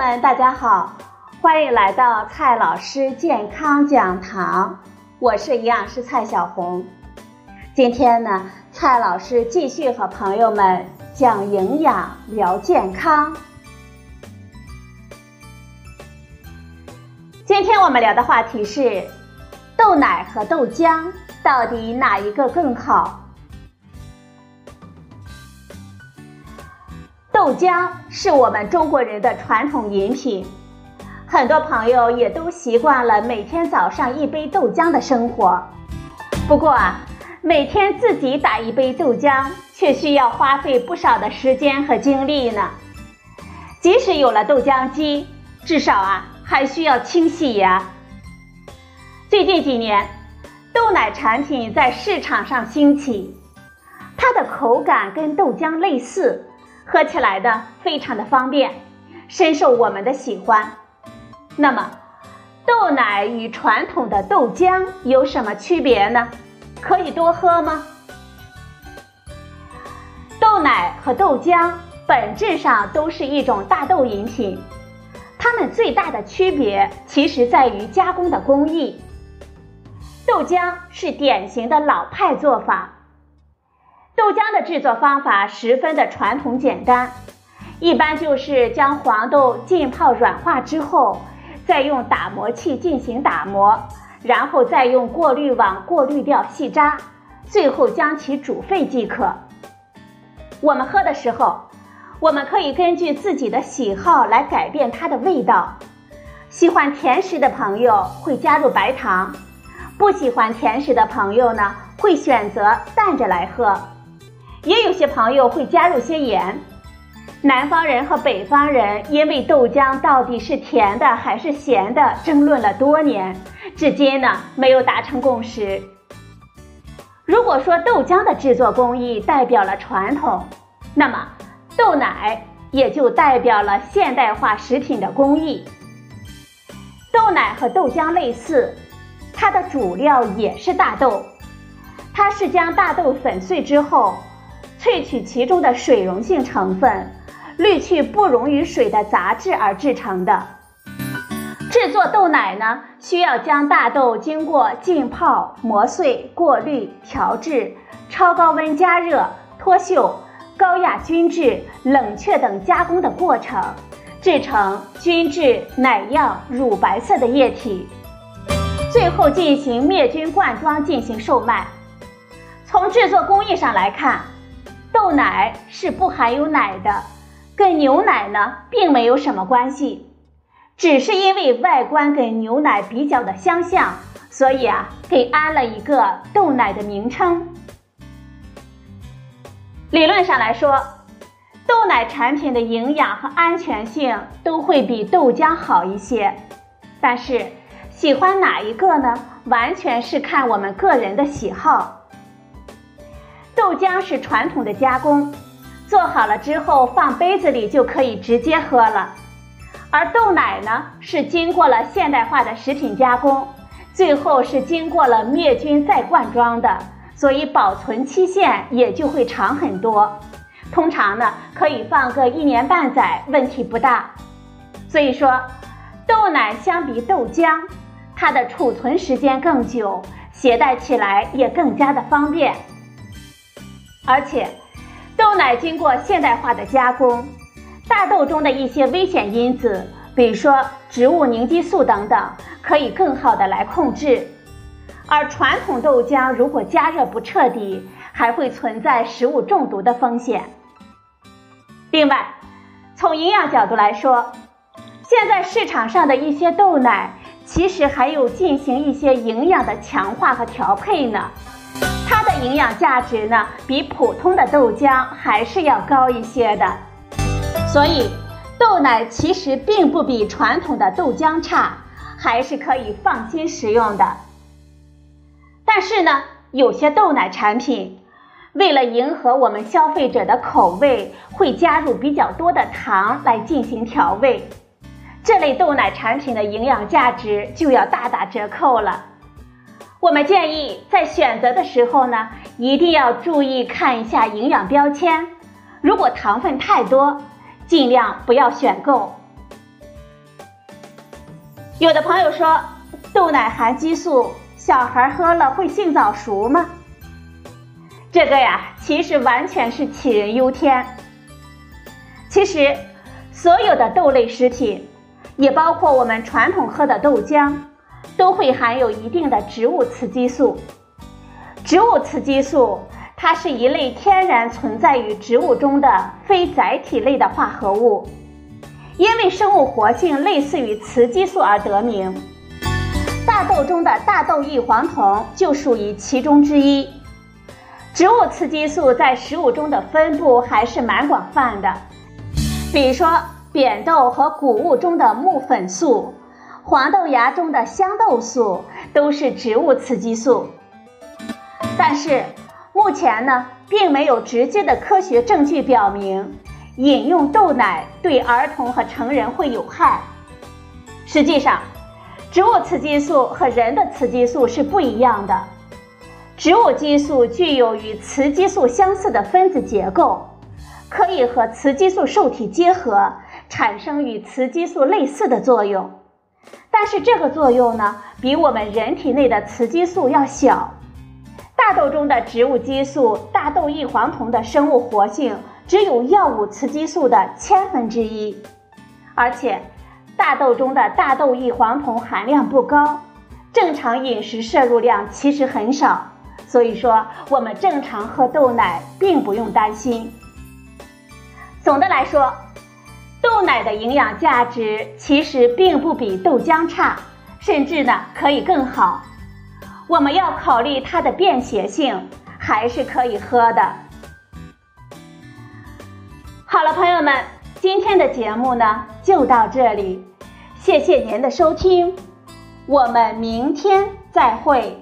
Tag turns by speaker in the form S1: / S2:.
S1: 们，大家好，欢迎来到蔡老师健康讲堂，我是营养师蔡小红。今天呢，蔡老师继续和朋友们讲营养、聊健康。今天我们聊的话题是豆奶和豆浆到底哪一个更好？豆浆是我们中国人的传统饮品，很多朋友也都习惯了每天早上一杯豆浆的生活。不过啊，每天自己打一杯豆浆，却需要花费不少的时间和精力呢。即使有了豆浆机，至少啊还需要清洗呀。最近几年，豆奶产品在市场上兴起，它的口感跟豆浆类似。喝起来的非常的方便，深受我们的喜欢。那么，豆奶与传统的豆浆有什么区别呢？可以多喝吗？豆奶和豆浆本质上都是一种大豆饮品，它们最大的区别其实在于加工的工艺。豆浆是典型的老派做法。豆浆的制作方法十分的传统简单，一般就是将黄豆浸泡软化之后，再用打磨器进行打磨，然后再用过滤网过滤掉细渣，最后将其煮沸即可。我们喝的时候，我们可以根据自己的喜好来改变它的味道。喜欢甜食的朋友会加入白糖，不喜欢甜食的朋友呢，会选择淡着来喝。也有些朋友会加入些盐。南方人和北方人因为豆浆到底是甜的还是咸的争论了多年，至今呢没有达成共识。如果说豆浆的制作工艺代表了传统，那么豆奶也就代表了现代化食品的工艺。豆奶和豆浆类似，它的主料也是大豆，它是将大豆粉碎之后。萃取其中的水溶性成分，滤去不溶于水的杂质而制成的。制作豆奶呢，需要将大豆经过浸泡、磨碎、过滤、调制、超高温加热、脱锈、高压均质、冷却等加工的过程，制成均质奶样乳白色的液体，最后进行灭菌灌装进行售卖。从制作工艺上来看。豆奶是不含有奶的，跟牛奶呢并没有什么关系，只是因为外观跟牛奶比较的相像，所以啊给安了一个豆奶的名称。理论上来说，豆奶产品的营养和安全性都会比豆浆好一些，但是喜欢哪一个呢？完全是看我们个人的喜好。豆浆是传统的加工，做好了之后放杯子里就可以直接喝了。而豆奶呢，是经过了现代化的食品加工，最后是经过了灭菌再灌装的，所以保存期限也就会长很多。通常呢，可以放个一年半载，问题不大。所以说，豆奶相比豆浆，它的储存时间更久，携带起来也更加的方便。而且，豆奶经过现代化的加工，大豆中的一些危险因子，比如说植物凝激素等等，可以更好的来控制。而传统豆浆如果加热不彻底，还会存在食物中毒的风险。另外，从营养角度来说，现在市场上的一些豆奶，其实还有进行一些营养的强化和调配呢。营养价值呢，比普通的豆浆还是要高一些的，所以豆奶其实并不比传统的豆浆差，还是可以放心食用的。但是呢，有些豆奶产品为了迎合我们消费者的口味，会加入比较多的糖来进行调味，这类豆奶产品的营养价值就要大打折扣了。我们建议在选择的时候呢，一定要注意看一下营养标签。如果糖分太多，尽量不要选购。有的朋友说，豆奶含激素，小孩喝了会性早熟吗？这个呀，其实完全是杞人忧天。其实，所有的豆类食品，也包括我们传统喝的豆浆，都会含有一定的植物雌激素。植物雌激素，它是一类天然存在于植物中的非载体类的化合物。因为生物活性类似于雌激素而得名，大豆中的大豆异黄酮就属于其中之一。植物雌激素在食物中的分布还是蛮广泛的，比如说扁豆和谷物中的木粉素，黄豆芽中的香豆素都是植物雌激素。但是目前呢，并没有直接的科学证据表明。饮用豆奶对儿童和成人会有害。实际上，植物雌激素和人的雌激素是不一样的。植物激素具有与雌激素相似的分子结构，可以和雌激素受体结合，产生与雌激素类似的作用。但是这个作用呢，比我们人体内的雌激素要小。大豆中的植物激素大豆异黄酮的生物活性。只有药物雌激素的千分之一，而且大豆中的大豆异黄酮含量不高，正常饮食摄入量其实很少，所以说我们正常喝豆奶并不用担心。总的来说，豆奶的营养价值其实并不比豆浆差，甚至呢可以更好。我们要考虑它的便携性，还是可以喝的。好了，朋友们，今天的节目呢就到这里，谢谢您的收听，我们明天再会。